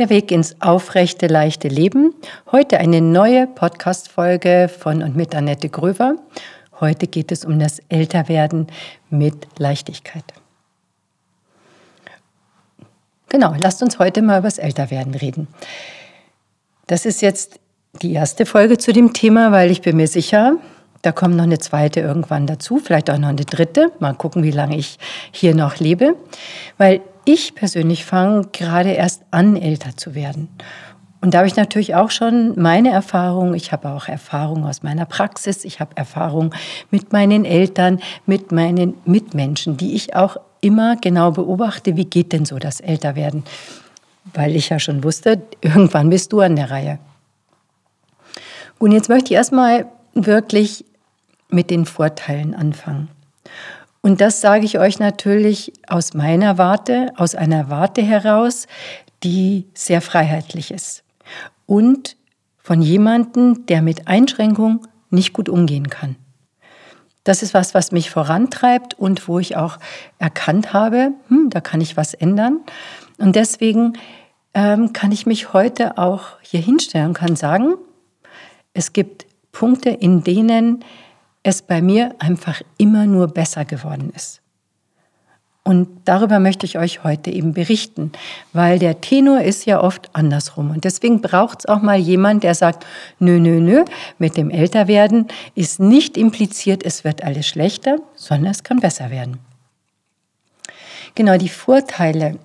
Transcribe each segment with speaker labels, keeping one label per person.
Speaker 1: Der Weg ins aufrechte, leichte Leben. Heute eine neue Podcast-Folge von und mit Annette Gröver. Heute geht es um das Älterwerden mit Leichtigkeit. Genau, lasst uns heute mal über das Älterwerden reden. Das ist jetzt die erste Folge zu dem Thema, weil ich bin mir sicher, da kommt noch eine zweite irgendwann dazu, vielleicht auch noch eine dritte. Mal gucken, wie lange ich hier noch lebe. Weil ich persönlich fange gerade erst an, älter zu werden. Und da habe ich natürlich auch schon meine Erfahrung. Ich habe auch Erfahrung aus meiner Praxis. Ich habe Erfahrung mit meinen Eltern, mit meinen Mitmenschen, die ich auch immer genau beobachte. Wie geht denn so das Älterwerden? Weil ich ja schon wusste, irgendwann bist du an der Reihe. Und jetzt möchte ich erstmal wirklich mit den Vorteilen anfangen. Und das sage ich euch natürlich aus meiner Warte, aus einer Warte heraus, die sehr freiheitlich ist. Und von jemandem, der mit Einschränkung nicht gut umgehen kann. Das ist was, was mich vorantreibt und wo ich auch erkannt habe, hm, da kann ich was ändern. Und deswegen ähm, kann ich mich heute auch hier hinstellen und kann sagen, es gibt Punkte, in denen es bei mir einfach immer nur besser geworden ist. Und darüber möchte ich euch heute eben berichten, weil der Tenor ist ja oft andersrum. Und deswegen braucht es auch mal jemand, der sagt, nö, nö, nö, mit dem Älterwerden ist nicht impliziert, es wird alles schlechter, sondern es kann besser werden. Genau, die Vorteile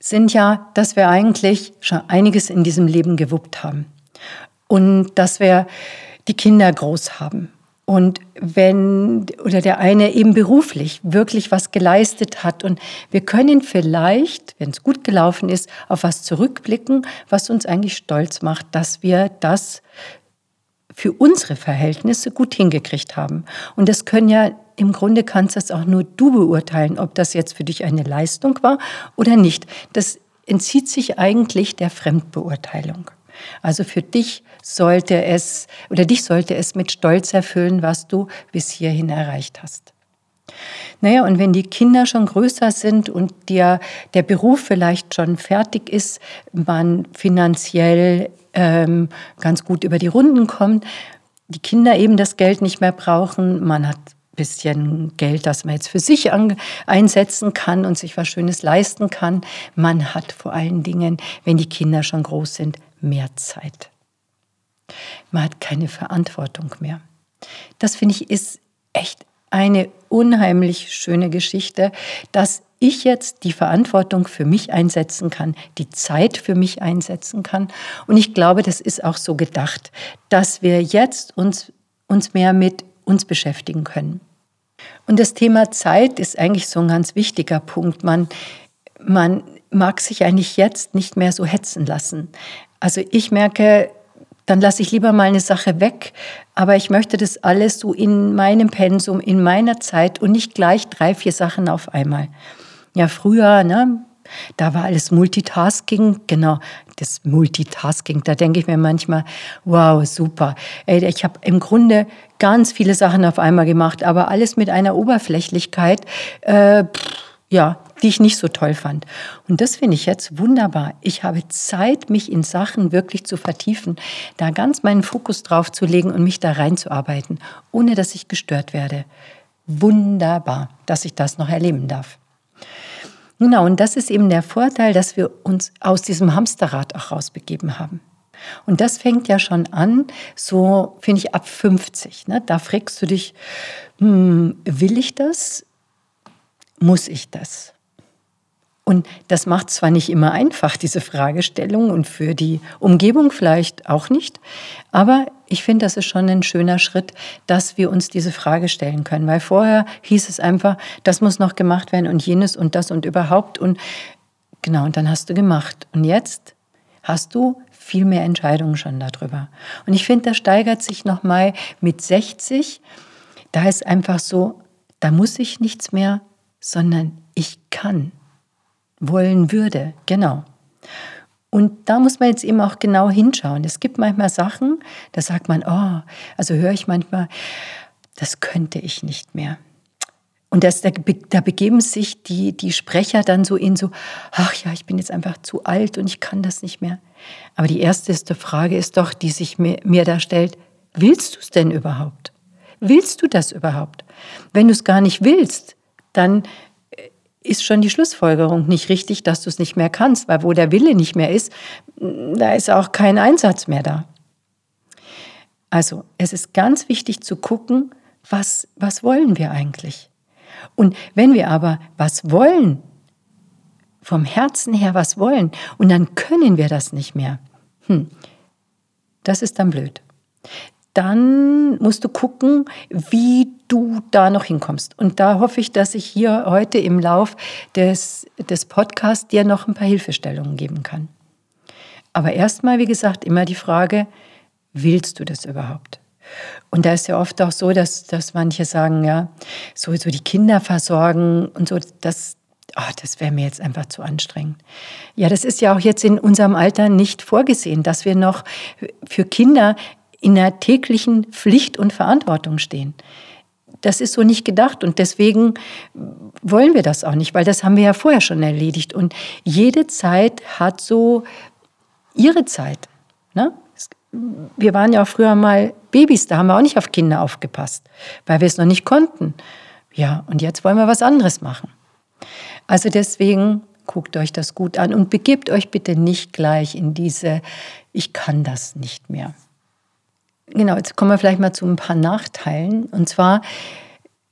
Speaker 1: sind ja, dass wir eigentlich schon einiges in diesem Leben gewuppt haben. Und dass wir die Kinder groß haben. Und wenn, oder der eine eben beruflich wirklich was geleistet hat und wir können vielleicht, wenn es gut gelaufen ist, auf was zurückblicken, was uns eigentlich stolz macht, dass wir das für unsere Verhältnisse gut hingekriegt haben. Und das können ja, im Grunde kannst das auch nur du beurteilen, ob das jetzt für dich eine Leistung war oder nicht. Das entzieht sich eigentlich der Fremdbeurteilung. Also für dich sollte es oder dich sollte es mit Stolz erfüllen, was du bis hierhin erreicht hast. Naja, und wenn die Kinder schon größer sind und der, der Beruf vielleicht schon fertig ist, man finanziell ähm, ganz gut über die Runden kommt, die Kinder eben das Geld nicht mehr brauchen, man hat bisschen Geld, das man jetzt für sich einsetzen kann und sich was Schönes leisten kann. Man hat vor allen Dingen, wenn die Kinder schon groß sind, mehr Zeit. Man hat keine Verantwortung mehr. Das finde ich ist echt eine unheimlich schöne Geschichte, dass ich jetzt die Verantwortung für mich einsetzen kann, die Zeit für mich einsetzen kann. Und ich glaube, das ist auch so gedacht, dass wir jetzt uns, uns mehr mit uns beschäftigen können. Und das Thema Zeit ist eigentlich so ein ganz wichtiger Punkt. Man, man mag sich eigentlich jetzt nicht mehr so hetzen lassen. Also ich merke, dann lasse ich lieber mal eine Sache weg, aber ich möchte das alles so in meinem Pensum, in meiner Zeit und nicht gleich drei, vier Sachen auf einmal. Ja, früher, ne, da war alles Multitasking, genau, das Multitasking, da denke ich mir manchmal, wow, super. Ich habe im Grunde ganz viele Sachen auf einmal gemacht, aber alles mit einer Oberflächlichkeit, äh, ja, die ich nicht so toll fand. Und das finde ich jetzt wunderbar. Ich habe Zeit, mich in Sachen wirklich zu vertiefen, da ganz meinen Fokus drauf zu legen und mich da reinzuarbeiten, ohne dass ich gestört werde. Wunderbar, dass ich das noch erleben darf. Genau, und das ist eben der Vorteil, dass wir uns aus diesem Hamsterrad auch rausbegeben haben. Und das fängt ja schon an, so finde ich ab 50. Ne? Da fragst du dich, hm, will ich das? Muss ich das? Und das macht zwar nicht immer einfach, diese Fragestellung, und für die Umgebung vielleicht auch nicht, aber ich finde, das ist schon ein schöner Schritt, dass wir uns diese Frage stellen können, weil vorher hieß es einfach, das muss noch gemacht werden und jenes und das und überhaupt und genau, und dann hast du gemacht. Und jetzt hast du viel mehr Entscheidungen schon darüber. Und ich finde, das steigert sich nochmal mit 60. Da ist einfach so, da muss ich nichts mehr, sondern ich kann wollen würde. Genau. Und da muss man jetzt eben auch genau hinschauen. Es gibt manchmal Sachen, da sagt man, oh, also höre ich manchmal, das könnte ich nicht mehr. Und das, da, da begeben sich die, die Sprecher dann so in so, ach ja, ich bin jetzt einfach zu alt und ich kann das nicht mehr. Aber die erste Frage ist doch, die sich mir, mir da stellt, willst du es denn überhaupt? Willst du das überhaupt? Wenn du es gar nicht willst, dann ist schon die Schlussfolgerung nicht richtig, dass du es nicht mehr kannst, weil wo der Wille nicht mehr ist, da ist auch kein Einsatz mehr da. Also es ist ganz wichtig zu gucken, was, was wollen wir eigentlich? Und wenn wir aber was wollen, vom Herzen her was wollen, und dann können wir das nicht mehr, hm, das ist dann blöd. Dann musst du gucken, wie du da noch hinkommst. Und da hoffe ich, dass ich hier heute im Lauf des, des Podcasts dir noch ein paar Hilfestellungen geben kann. Aber erstmal, wie gesagt, immer die Frage, willst du das überhaupt? Und da ist ja oft auch so, dass, dass manche sagen, ja, sowieso die Kinder versorgen und so, das, oh, das wäre mir jetzt einfach zu anstrengend. Ja, das ist ja auch jetzt in unserem Alter nicht vorgesehen, dass wir noch für Kinder in der täglichen Pflicht und Verantwortung stehen. Das ist so nicht gedacht und deswegen wollen wir das auch nicht, weil das haben wir ja vorher schon erledigt. Und jede Zeit hat so ihre Zeit. Ne? Wir waren ja auch früher mal Babys, da haben wir auch nicht auf Kinder aufgepasst, weil wir es noch nicht konnten. Ja, und jetzt wollen wir was anderes machen. Also deswegen guckt euch das gut an und begebt euch bitte nicht gleich in diese, ich kann das nicht mehr. Genau, jetzt kommen wir vielleicht mal zu ein paar Nachteilen. Und zwar,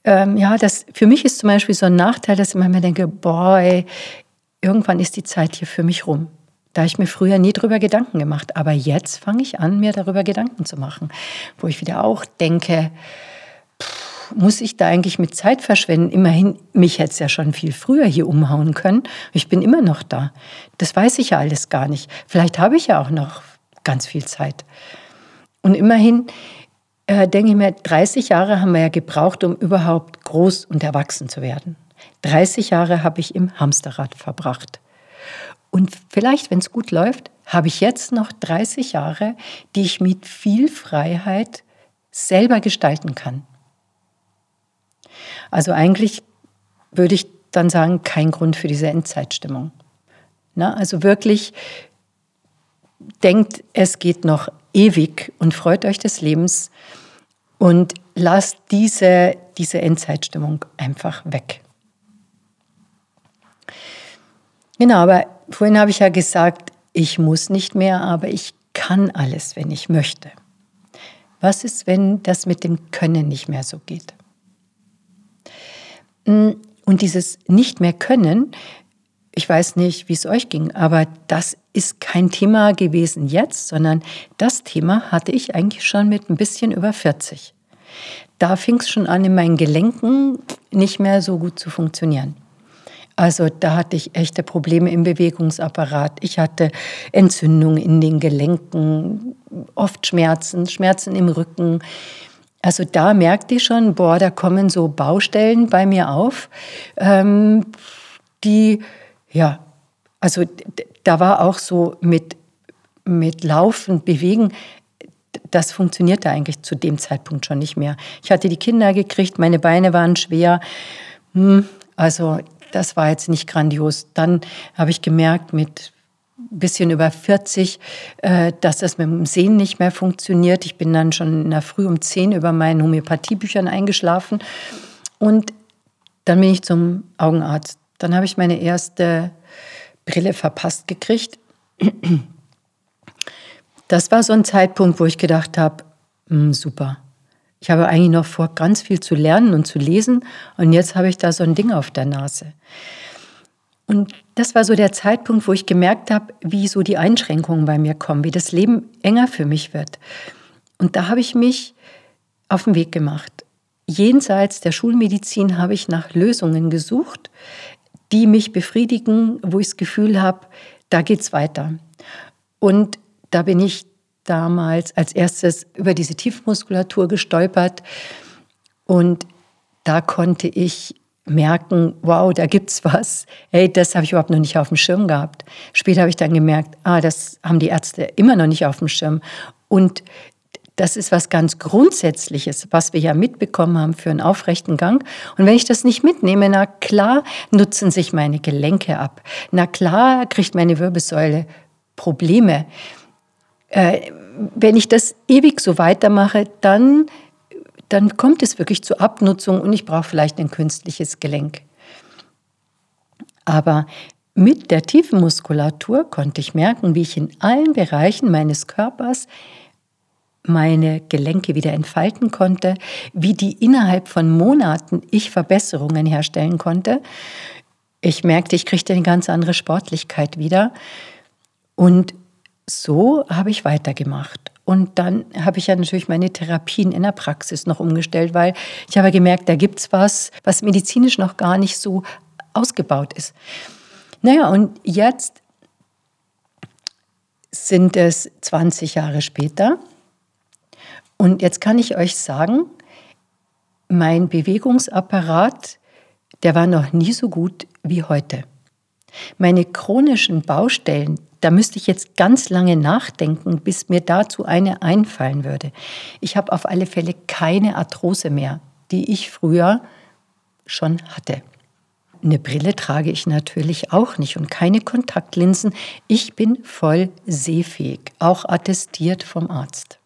Speaker 1: ähm, ja, das, für mich ist zum Beispiel so ein Nachteil, dass ich manchmal denke, boah, irgendwann ist die Zeit hier für mich rum. Da habe ich mir früher nie drüber Gedanken gemacht. Aber jetzt fange ich an, mir darüber Gedanken zu machen. Wo ich wieder auch denke, pff, muss ich da eigentlich mit Zeit verschwenden? Immerhin, mich hätte es ja schon viel früher hier umhauen können. Ich bin immer noch da. Das weiß ich ja alles gar nicht. Vielleicht habe ich ja auch noch ganz viel Zeit. Und immerhin äh, denke ich mir, 30 Jahre haben wir ja gebraucht, um überhaupt groß und erwachsen zu werden. 30 Jahre habe ich im Hamsterrad verbracht. Und vielleicht, wenn es gut läuft, habe ich jetzt noch 30 Jahre, die ich mit viel Freiheit selber gestalten kann. Also eigentlich würde ich dann sagen, kein Grund für diese Endzeitstimmung. Na, also wirklich denkt, es geht noch ewig und freut euch des Lebens und lasst diese, diese Endzeitstimmung einfach weg. Genau, aber vorhin habe ich ja gesagt, ich muss nicht mehr, aber ich kann alles, wenn ich möchte. Was ist, wenn das mit dem Können nicht mehr so geht? Und dieses nicht mehr können, ich weiß nicht, wie es euch ging, aber das ist kein Thema gewesen jetzt, sondern das Thema hatte ich eigentlich schon mit ein bisschen über 40. Da fing es schon an, in meinen Gelenken nicht mehr so gut zu funktionieren. Also da hatte ich echte Probleme im Bewegungsapparat. Ich hatte Entzündungen in den Gelenken, oft Schmerzen, Schmerzen im Rücken. Also da merkte ich schon, boah, da kommen so Baustellen bei mir auf, ähm, die, ja, also da war auch so mit, mit Laufen, Bewegen, das funktionierte eigentlich zu dem Zeitpunkt schon nicht mehr. Ich hatte die Kinder gekriegt, meine Beine waren schwer. Hm, also das war jetzt nicht grandios. Dann habe ich gemerkt, mit ein bisschen über 40, äh, dass das mit dem Sehen nicht mehr funktioniert. Ich bin dann schon in der Früh um 10 über meinen Homöopathiebüchern eingeschlafen. Und dann bin ich zum Augenarzt. Dann habe ich meine erste Brille verpasst gekriegt. Das war so ein Zeitpunkt, wo ich gedacht habe, hm, super, ich habe eigentlich noch vor, ganz viel zu lernen und zu lesen und jetzt habe ich da so ein Ding auf der Nase. Und das war so der Zeitpunkt, wo ich gemerkt habe, wie so die Einschränkungen bei mir kommen, wie das Leben enger für mich wird. Und da habe ich mich auf den Weg gemacht. Jenseits der Schulmedizin habe ich nach Lösungen gesucht, die mich befriedigen, wo ich das Gefühl habe, da geht es weiter. Und da bin ich damals als erstes über diese Tiefmuskulatur gestolpert und da konnte ich merken, wow, da gibt's was. Hey, das habe ich überhaupt noch nicht auf dem Schirm gehabt. Später habe ich dann gemerkt, ah, das haben die Ärzte immer noch nicht auf dem Schirm. Und das ist was ganz Grundsätzliches, was wir ja mitbekommen haben für einen aufrechten Gang. Und wenn ich das nicht mitnehme, na klar nutzen sich meine Gelenke ab. Na klar kriegt meine Wirbelsäule Probleme. Äh, wenn ich das ewig so weitermache, dann, dann kommt es wirklich zur Abnutzung und ich brauche vielleicht ein künstliches Gelenk. Aber mit der tiefen Muskulatur konnte ich merken, wie ich in allen Bereichen meines Körpers meine Gelenke wieder entfalten konnte, wie die innerhalb von Monaten ich Verbesserungen herstellen konnte. Ich merkte, ich kriegte eine ganz andere Sportlichkeit wieder. Und so habe ich weitergemacht. Und dann habe ich ja natürlich meine Therapien in der Praxis noch umgestellt, weil ich habe gemerkt, da gibt es was, was medizinisch noch gar nicht so ausgebaut ist. Naja, und jetzt sind es 20 Jahre später und jetzt kann ich euch sagen, mein Bewegungsapparat, der war noch nie so gut wie heute. Meine chronischen Baustellen, da müsste ich jetzt ganz lange nachdenken, bis mir dazu eine einfallen würde. Ich habe auf alle Fälle keine Arthrose mehr, die ich früher schon hatte. Eine Brille trage ich natürlich auch nicht und keine Kontaktlinsen. Ich bin voll sehfähig, auch attestiert vom Arzt.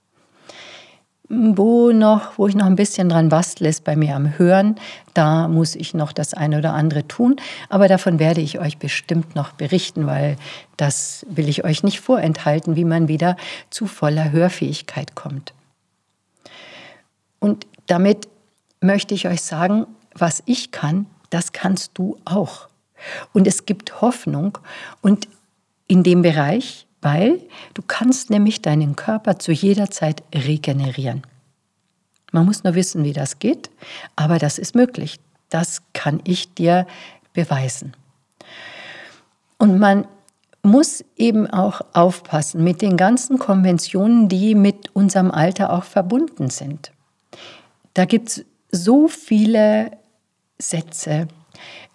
Speaker 1: Wo, noch, wo ich noch ein bisschen dran bastle, ist bei mir am Hören. Da muss ich noch das eine oder andere tun. Aber davon werde ich euch bestimmt noch berichten, weil das will ich euch nicht vorenthalten, wie man wieder zu voller Hörfähigkeit kommt. Und damit möchte ich euch sagen, was ich kann, das kannst du auch. Und es gibt Hoffnung und in dem Bereich weil du kannst nämlich deinen Körper zu jeder Zeit regenerieren. Man muss nur wissen, wie das geht, aber das ist möglich. Das kann ich dir beweisen. Und man muss eben auch aufpassen mit den ganzen Konventionen, die mit unserem Alter auch verbunden sind. Da gibt es so viele Sätze,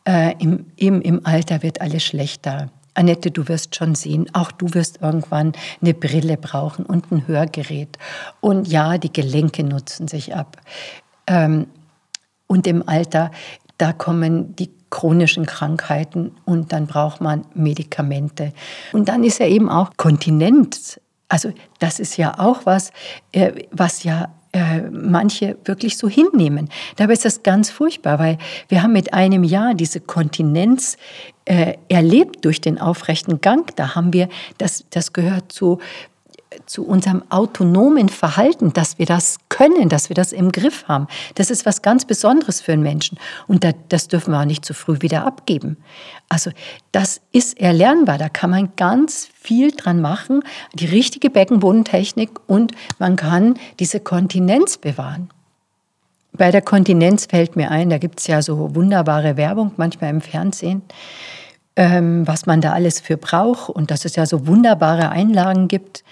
Speaker 1: äh, im, im, im Alter wird alles schlechter. Annette, du wirst schon sehen, auch du wirst irgendwann eine Brille brauchen und ein Hörgerät. Und ja, die Gelenke nutzen sich ab. Ähm, und im Alter, da kommen die chronischen Krankheiten und dann braucht man Medikamente. Und dann ist ja eben auch Kontinenz. Also das ist ja auch was, äh, was ja äh, manche wirklich so hinnehmen. Dabei ist das ganz furchtbar, weil wir haben mit einem Jahr diese Kontinenz äh, erlebt durch den aufrechten Gang. Da haben wir, das, das gehört zu zu unserem autonomen Verhalten, dass wir das können, dass wir das im Griff haben. Das ist was ganz Besonderes für einen Menschen. Und das dürfen wir auch nicht zu früh wieder abgeben. Also das ist erlernbar. Da kann man ganz viel dran machen. Die richtige Beckenbodentechnik und man kann diese Kontinenz bewahren. Bei der Kontinenz fällt mir ein, da gibt es ja so wunderbare Werbung manchmal im Fernsehen ähm, was man da alles für braucht und dass es ja so wunderbare Einlagen gibt.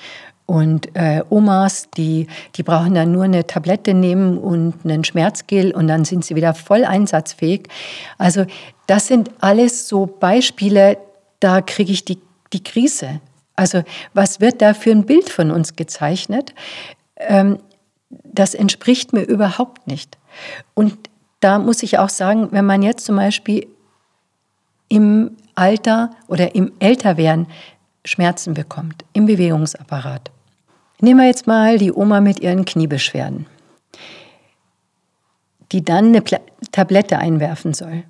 Speaker 1: Und äh, Omas, die, die brauchen dann nur eine Tablette nehmen und einen Schmerzgel und dann sind sie wieder voll einsatzfähig. Also das sind alles so Beispiele, da kriege ich die, die Krise. Also was wird da für ein Bild von uns gezeichnet? Ähm, das entspricht mir überhaupt nicht. Und da muss ich auch sagen, wenn man jetzt zum Beispiel im Alter oder im Älterwerden Schmerzen bekommt, im Bewegungsapparat. Nehmen wir jetzt mal die Oma mit ihren Kniebeschwerden, die dann eine Pla Tablette einwerfen soll.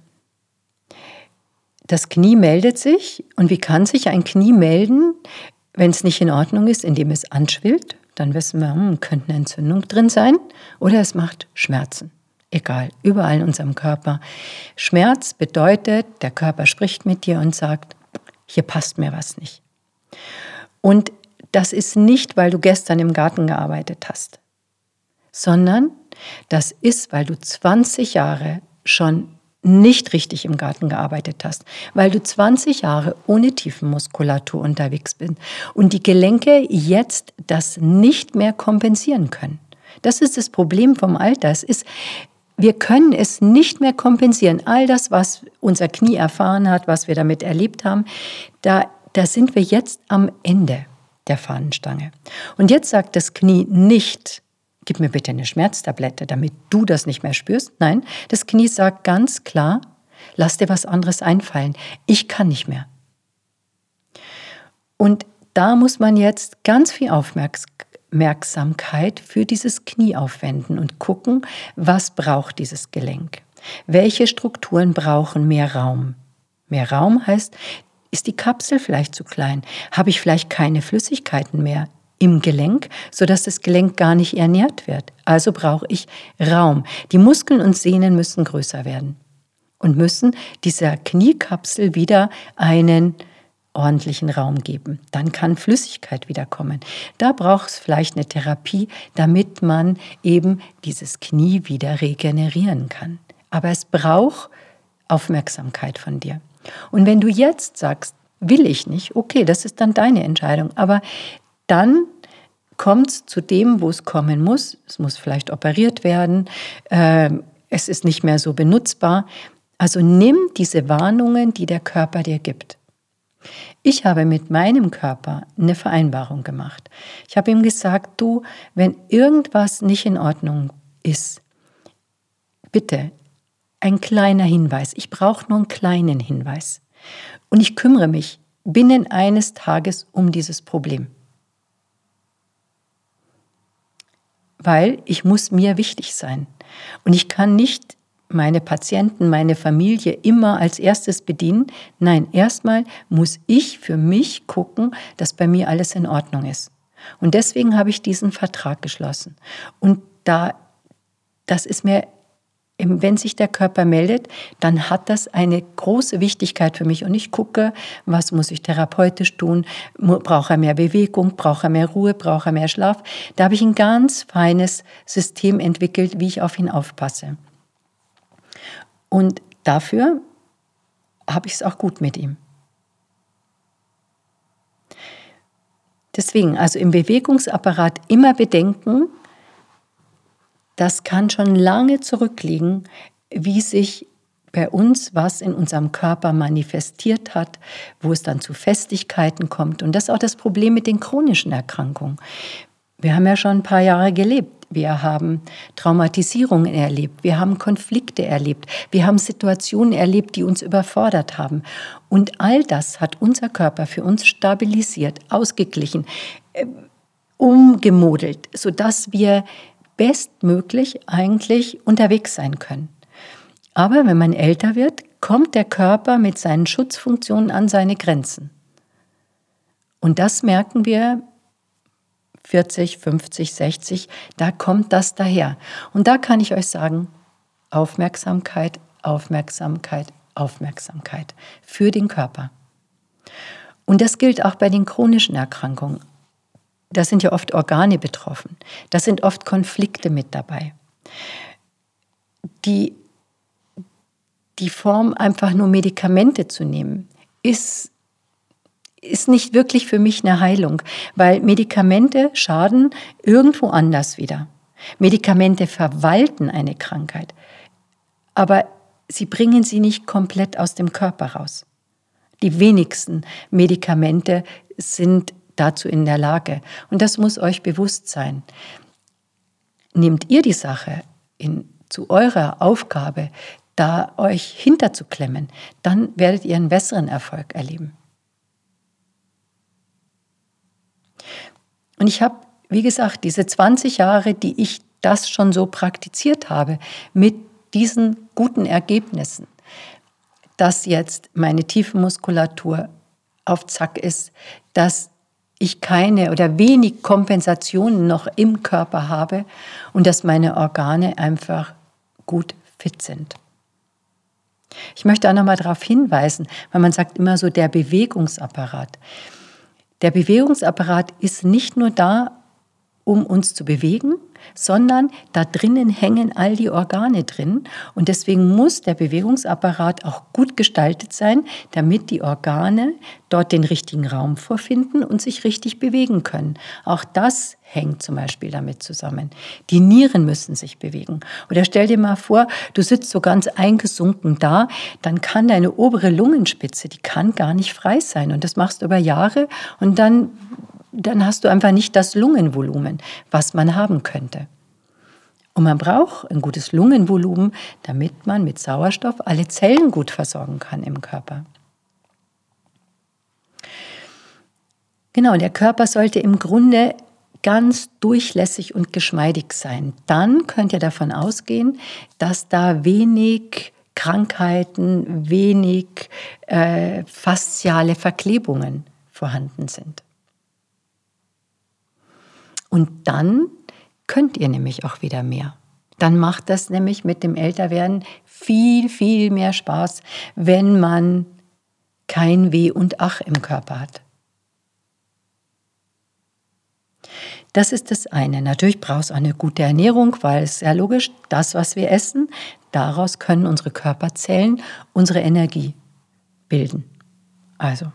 Speaker 1: Das Knie meldet sich und wie kann sich ein Knie melden, wenn es nicht in Ordnung ist, indem es anschwillt? Dann wissen wir, hm, könnte eine Entzündung drin sein oder es macht Schmerzen egal, überall in unserem Körper. Schmerz bedeutet, der Körper spricht mit dir und sagt, hier passt mir was nicht. Und das ist nicht, weil du gestern im Garten gearbeitet hast, sondern das ist, weil du 20 Jahre schon nicht richtig im Garten gearbeitet hast, weil du 20 Jahre ohne Tiefenmuskulatur unterwegs bist und die Gelenke jetzt das nicht mehr kompensieren können. Das ist das Problem vom Alter. Es ist, wir können es nicht mehr kompensieren. All das, was unser Knie erfahren hat, was wir damit erlebt haben, da, da sind wir jetzt am Ende der Fahnenstange. Und jetzt sagt das Knie nicht, gib mir bitte eine Schmerztablette, damit du das nicht mehr spürst. Nein, das Knie sagt ganz klar, lass dir was anderes einfallen. Ich kann nicht mehr. Und da muss man jetzt ganz viel Aufmerksamkeit für dieses Knie aufwenden und gucken, was braucht dieses Gelenk. Welche Strukturen brauchen mehr Raum? Mehr Raum heißt, ist die Kapsel vielleicht zu klein? Habe ich vielleicht keine Flüssigkeiten mehr im Gelenk, sodass das Gelenk gar nicht ernährt wird? Also brauche ich Raum. Die Muskeln und Sehnen müssen größer werden und müssen dieser Kniekapsel wieder einen ordentlichen Raum geben. Dann kann Flüssigkeit wiederkommen. Da braucht es vielleicht eine Therapie, damit man eben dieses Knie wieder regenerieren kann. Aber es braucht Aufmerksamkeit von dir. Und wenn du jetzt sagst, will ich nicht, okay, das ist dann deine Entscheidung. Aber dann kommt es zu dem, wo es kommen muss. Es muss vielleicht operiert werden. Äh, es ist nicht mehr so benutzbar. Also nimm diese Warnungen, die der Körper dir gibt. Ich habe mit meinem Körper eine Vereinbarung gemacht. Ich habe ihm gesagt, du, wenn irgendwas nicht in Ordnung ist, bitte ein kleiner Hinweis. Ich brauche nur einen kleinen Hinweis. Und ich kümmere mich binnen eines Tages um dieses Problem. Weil ich muss mir wichtig sein. Und ich kann nicht meine Patienten, meine Familie immer als erstes bedienen. Nein, erstmal muss ich für mich gucken, dass bei mir alles in Ordnung ist. Und deswegen habe ich diesen Vertrag geschlossen. Und da, das ist mir, wenn sich der Körper meldet, dann hat das eine große Wichtigkeit für mich. Und ich gucke, was muss ich therapeutisch tun? Braucht er mehr Bewegung? Braucht er mehr Ruhe? Braucht er mehr Schlaf? Da habe ich ein ganz feines System entwickelt, wie ich auf ihn aufpasse. Und dafür habe ich es auch gut mit ihm. Deswegen, also im Bewegungsapparat immer bedenken, das kann schon lange zurückliegen, wie sich bei uns was in unserem Körper manifestiert hat, wo es dann zu Festigkeiten kommt. Und das ist auch das Problem mit den chronischen Erkrankungen. Wir haben ja schon ein paar Jahre gelebt. Wir haben Traumatisierungen erlebt, wir haben Konflikte erlebt, wir haben Situationen erlebt, die uns überfordert haben. Und all das hat unser Körper für uns stabilisiert, ausgeglichen, äh, umgemodelt, sodass wir bestmöglich eigentlich unterwegs sein können. Aber wenn man älter wird, kommt der Körper mit seinen Schutzfunktionen an seine Grenzen. Und das merken wir 40, 50, 60, da kommt das daher. Und da kann ich euch sagen, Aufmerksamkeit, Aufmerksamkeit, Aufmerksamkeit für den Körper. Und das gilt auch bei den chronischen Erkrankungen. Da sind ja oft Organe betroffen. Da sind oft Konflikte mit dabei. Die, die Form, einfach nur Medikamente zu nehmen, ist ist nicht wirklich für mich eine Heilung, weil Medikamente schaden irgendwo anders wieder. Medikamente verwalten eine Krankheit, aber sie bringen sie nicht komplett aus dem Körper raus. Die wenigsten Medikamente sind dazu in der Lage. Und das muss euch bewusst sein. Nehmt ihr die Sache in, zu eurer Aufgabe, da euch hinterzuklemmen, dann werdet ihr einen besseren Erfolg erleben. Und ich habe, wie gesagt, diese 20 Jahre, die ich das schon so praktiziert habe, mit diesen guten Ergebnissen, dass jetzt meine Tiefenmuskulatur auf Zack ist, dass ich keine oder wenig Kompensationen noch im Körper habe und dass meine Organe einfach gut fit sind. Ich möchte auch noch mal darauf hinweisen, weil man sagt immer so der Bewegungsapparat. Der Bewegungsapparat ist nicht nur da, um uns zu bewegen, sondern da drinnen hängen all die Organe drin. Und deswegen muss der Bewegungsapparat auch gut gestaltet sein, damit die Organe dort den richtigen Raum vorfinden und sich richtig bewegen können. Auch das hängt zum Beispiel damit zusammen. Die Nieren müssen sich bewegen. Oder stell dir mal vor, du sitzt so ganz eingesunken da, dann kann deine obere Lungenspitze, die kann gar nicht frei sein. Und das machst du über Jahre und dann dann hast du einfach nicht das Lungenvolumen, was man haben könnte. Und man braucht ein gutes Lungenvolumen, damit man mit Sauerstoff alle Zellen gut versorgen kann im Körper. Genau, der Körper sollte im Grunde ganz durchlässig und geschmeidig sein. Dann könnt ihr davon ausgehen, dass da wenig Krankheiten, wenig äh, fasziale Verklebungen vorhanden sind. Und dann könnt ihr nämlich auch wieder mehr. Dann macht das nämlich mit dem Älterwerden viel, viel mehr Spaß, wenn man kein Weh und Ach im Körper hat. Das ist das eine. Natürlich braucht es eine gute Ernährung, weil es sehr logisch, das, was wir essen, daraus können unsere Körperzellen unsere Energie bilden. Also,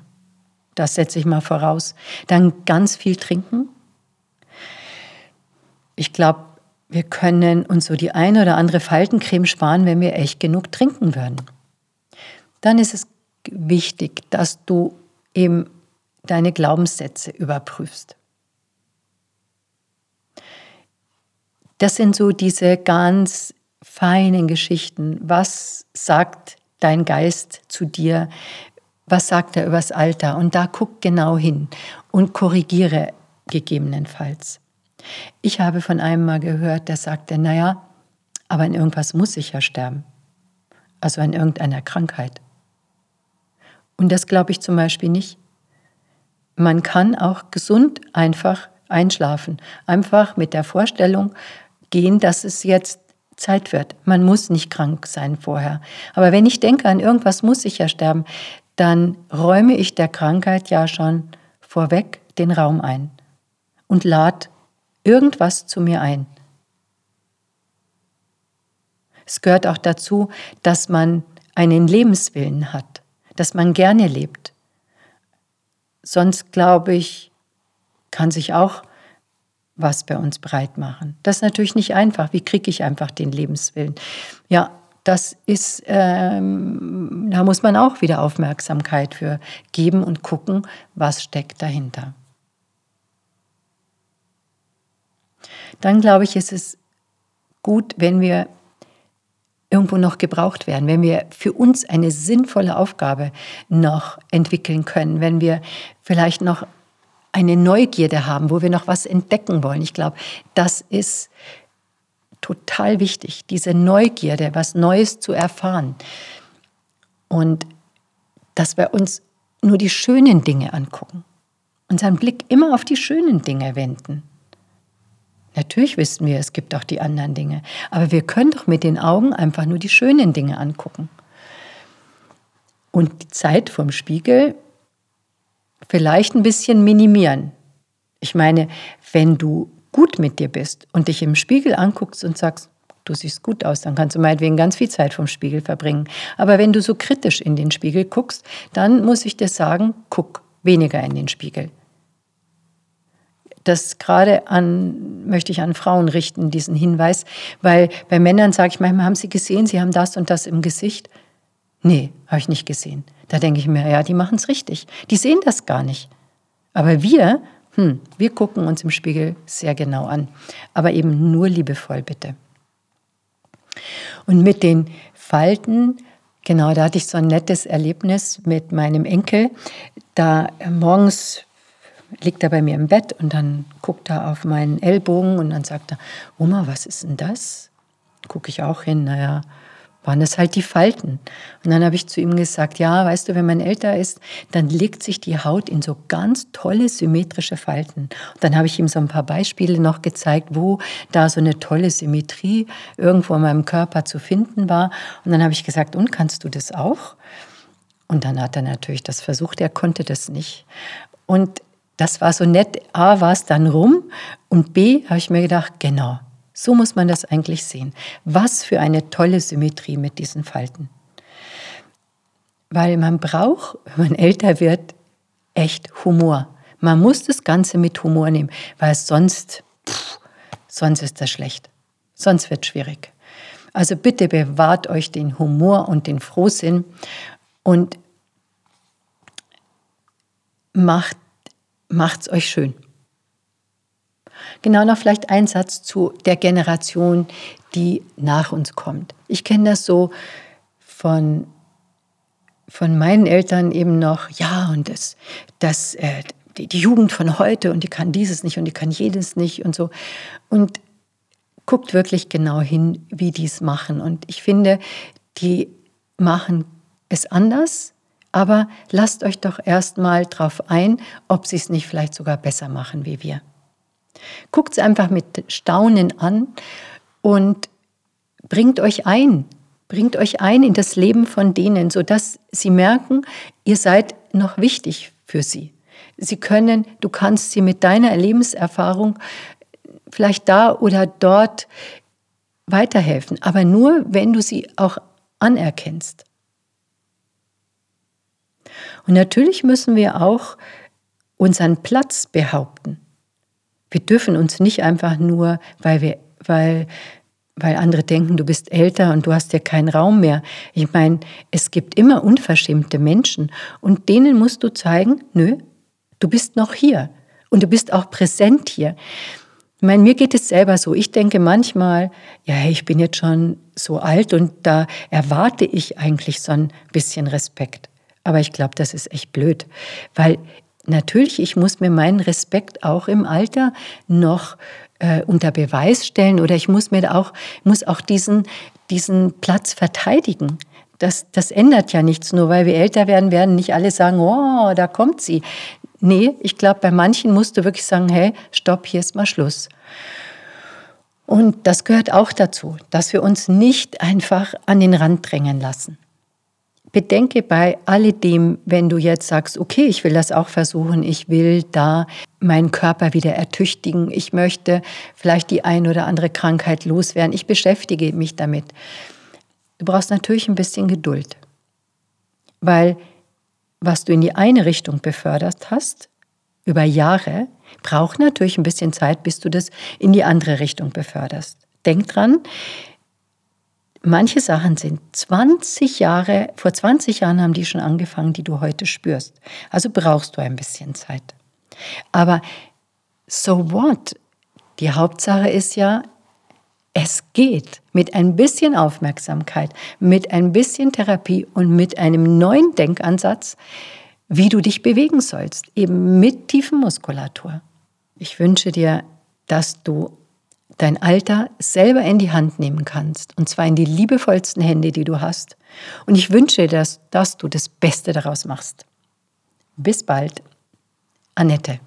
Speaker 1: das setze ich mal voraus. Dann ganz viel trinken. Ich glaube, wir können uns so die eine oder andere Faltencreme sparen, wenn wir echt genug trinken würden. Dann ist es wichtig, dass du eben deine Glaubenssätze überprüfst. Das sind so diese ganz feinen Geschichten. Was sagt dein Geist zu dir? Was sagt er übers Alter? Und da guck genau hin und korrigiere gegebenenfalls. Ich habe von einem mal gehört, der sagte, naja, aber in irgendwas muss ich ja sterben. Also an irgendeiner Krankheit. Und das glaube ich zum Beispiel nicht. Man kann auch gesund einfach einschlafen. Einfach mit der Vorstellung, gehen, dass es jetzt Zeit wird. Man muss nicht krank sein vorher. Aber wenn ich denke, an irgendwas muss ich ja sterben, dann räume ich der Krankheit ja schon vorweg den Raum ein und lade irgendwas zu mir ein. Es gehört auch dazu, dass man einen Lebenswillen hat, dass man gerne lebt. Sonst, glaube ich, kann sich auch was bei uns breit machen. Das ist natürlich nicht einfach. Wie kriege ich einfach den Lebenswillen? Ja, das ist, ähm, da muss man auch wieder Aufmerksamkeit für geben und gucken, was steckt dahinter. Dann glaube ich, ist es gut, wenn wir irgendwo noch gebraucht werden, wenn wir für uns eine sinnvolle Aufgabe noch entwickeln können, wenn wir vielleicht noch eine Neugierde haben, wo wir noch was entdecken wollen. Ich glaube, das ist total wichtig, diese Neugierde, was Neues zu erfahren. Und dass wir uns nur die schönen Dinge angucken, unseren Blick immer auf die schönen Dinge wenden. Natürlich wissen wir, es gibt auch die anderen Dinge, aber wir können doch mit den Augen einfach nur die schönen Dinge angucken. Und die Zeit vom Spiegel vielleicht ein bisschen minimieren. Ich meine, wenn du gut mit dir bist und dich im Spiegel anguckst und sagst, du siehst gut aus, dann kannst du meinetwegen ganz viel Zeit vom Spiegel verbringen. Aber wenn du so kritisch in den Spiegel guckst, dann muss ich dir sagen, guck weniger in den Spiegel. Das gerade an, möchte ich an Frauen richten, diesen Hinweis, weil bei Männern sage ich manchmal, haben sie gesehen, sie haben das und das im Gesicht. Nee, habe ich nicht gesehen. Da denke ich mir, ja, die machen es richtig. Die sehen das gar nicht. Aber wir, hm, wir gucken uns im Spiegel sehr genau an. Aber eben nur liebevoll, bitte. Und mit den Falten, genau, da hatte ich so ein nettes Erlebnis mit meinem Enkel. Da äh, morgens liegt er bei mir im Bett und dann guckt er auf meinen Ellbogen und dann sagt er, Oma, was ist denn das? Gucke ich auch hin, naja, waren es halt die Falten. Und dann habe ich zu ihm gesagt, ja, weißt du, wenn man älter ist, dann legt sich die Haut in so ganz tolle symmetrische Falten. Und dann habe ich ihm so ein paar Beispiele noch gezeigt, wo da so eine tolle Symmetrie irgendwo in meinem Körper zu finden war. Und dann habe ich gesagt, und kannst du das auch? Und dann hat er natürlich das versucht, er konnte das nicht. Und das war so nett. A, war es dann rum und B, habe ich mir gedacht, genau, so muss man das eigentlich sehen. Was für eine tolle Symmetrie mit diesen Falten. Weil man braucht, wenn man älter wird, echt Humor. Man muss das Ganze mit Humor nehmen, weil sonst, pff, sonst ist das schlecht. Sonst wird es schwierig. Also bitte bewahrt euch den Humor und den Frohsinn und macht es euch schön. Genau noch vielleicht ein Satz zu der Generation, die nach uns kommt. Ich kenne das so von, von meinen Eltern eben noch, ja, und das, das, äh, die, die Jugend von heute und die kann dieses nicht und die kann jedes nicht und so. Und guckt wirklich genau hin, wie die es machen. Und ich finde, die machen es anders, aber lasst euch doch erstmal drauf ein, ob sie es nicht vielleicht sogar besser machen wie wir. Guckt es einfach mit Staunen an und bringt euch ein. Bringt euch ein in das Leben von denen, sodass sie merken, ihr seid noch wichtig für sie. Sie können, du kannst sie mit deiner Lebenserfahrung vielleicht da oder dort weiterhelfen, aber nur, wenn du sie auch anerkennst. Und natürlich müssen wir auch unseren Platz behaupten. Wir dürfen uns nicht einfach nur, weil wir, weil, weil andere denken, du bist älter und du hast ja keinen Raum mehr. Ich meine, es gibt immer unverschämte Menschen und denen musst du zeigen, nö, du bist noch hier und du bist auch präsent hier. Ich meine, mir geht es selber so. Ich denke manchmal, ja, ich bin jetzt schon so alt und da erwarte ich eigentlich so ein bisschen Respekt. Aber ich glaube, das ist echt blöd, weil natürlich, ich muss mir meinen Respekt auch im Alter noch äh, unter Beweis stellen oder ich muss mir auch, muss auch diesen, diesen Platz verteidigen. Das, das ändert ja nichts. Nur weil wir älter werden, werden nicht alle sagen, oh, da kommt sie. Nee, ich glaube, bei manchen musst du wirklich sagen, hey, stopp, hier ist mal Schluss. Und das gehört auch dazu, dass wir uns nicht einfach an den Rand drängen lassen bedenke bei alledem, wenn du jetzt sagst, okay, ich will das auch versuchen, ich will da meinen Körper wieder ertüchtigen, ich möchte vielleicht die ein oder andere Krankheit loswerden, ich beschäftige mich damit. Du brauchst natürlich ein bisschen Geduld, weil was du in die eine Richtung befördert hast, über Jahre, braucht natürlich ein bisschen Zeit, bis du das in die andere Richtung beförderst. Denk dran, manche Sachen sind 20 Jahre, vor 20 Jahren haben die schon angefangen, die du heute spürst. Also brauchst du ein bisschen Zeit. Aber so what? Die Hauptsache ist ja, es geht mit ein bisschen Aufmerksamkeit, mit ein bisschen Therapie und mit einem neuen Denkansatz, wie du dich bewegen sollst, eben mit tiefen Muskulatur. Ich wünsche dir, dass du dein Alter selber in die Hand nehmen kannst. Und zwar in die liebevollsten Hände, die du hast. Und ich wünsche dir, dass, dass du das Beste daraus machst. Bis bald. Annette.